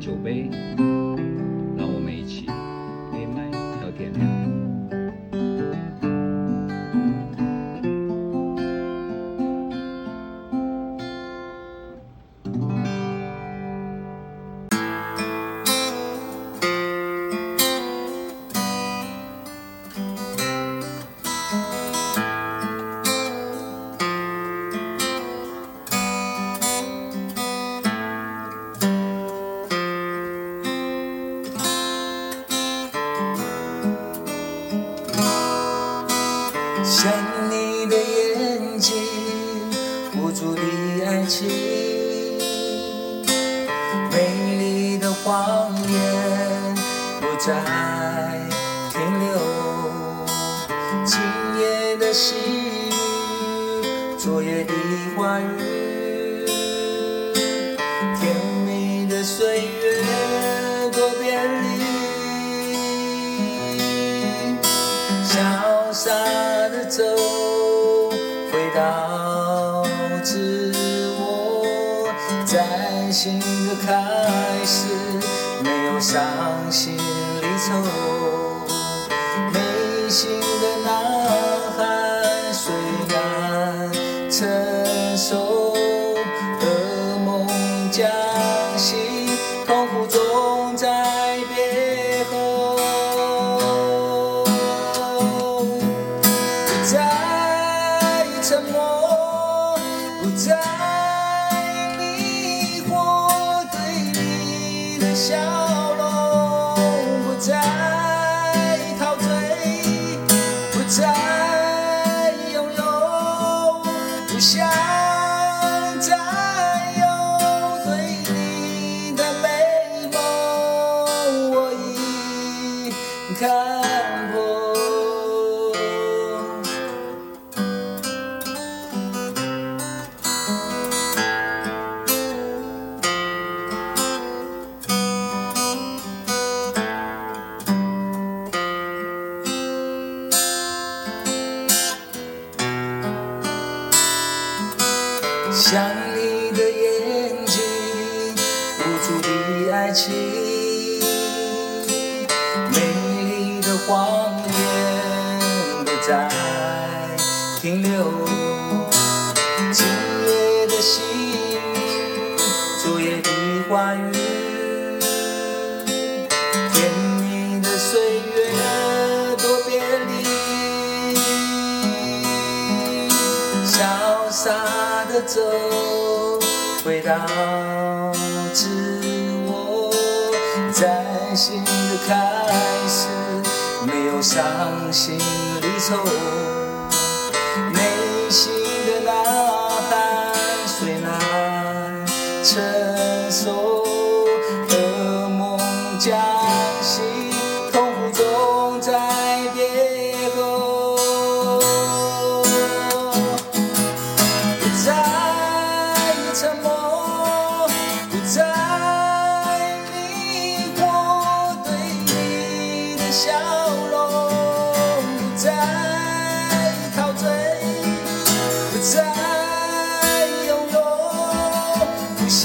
酒杯，谎言不再停留。今夜的细雨，昨夜的花雨，甜蜜的岁月多别离。潇洒的走，回到自我，崭新的开始，伤心离愁。内心的呐喊虽然承受，噩梦将醒，痛苦总在别后。不再沉默，不再迷惑对你的笑想你的眼睛，无助的爱情，美丽的谎言不再停留。今夜的细雨，昨夜的花雨，的走，回到自我，崭新的开始，没有伤心离愁，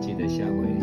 记得下回。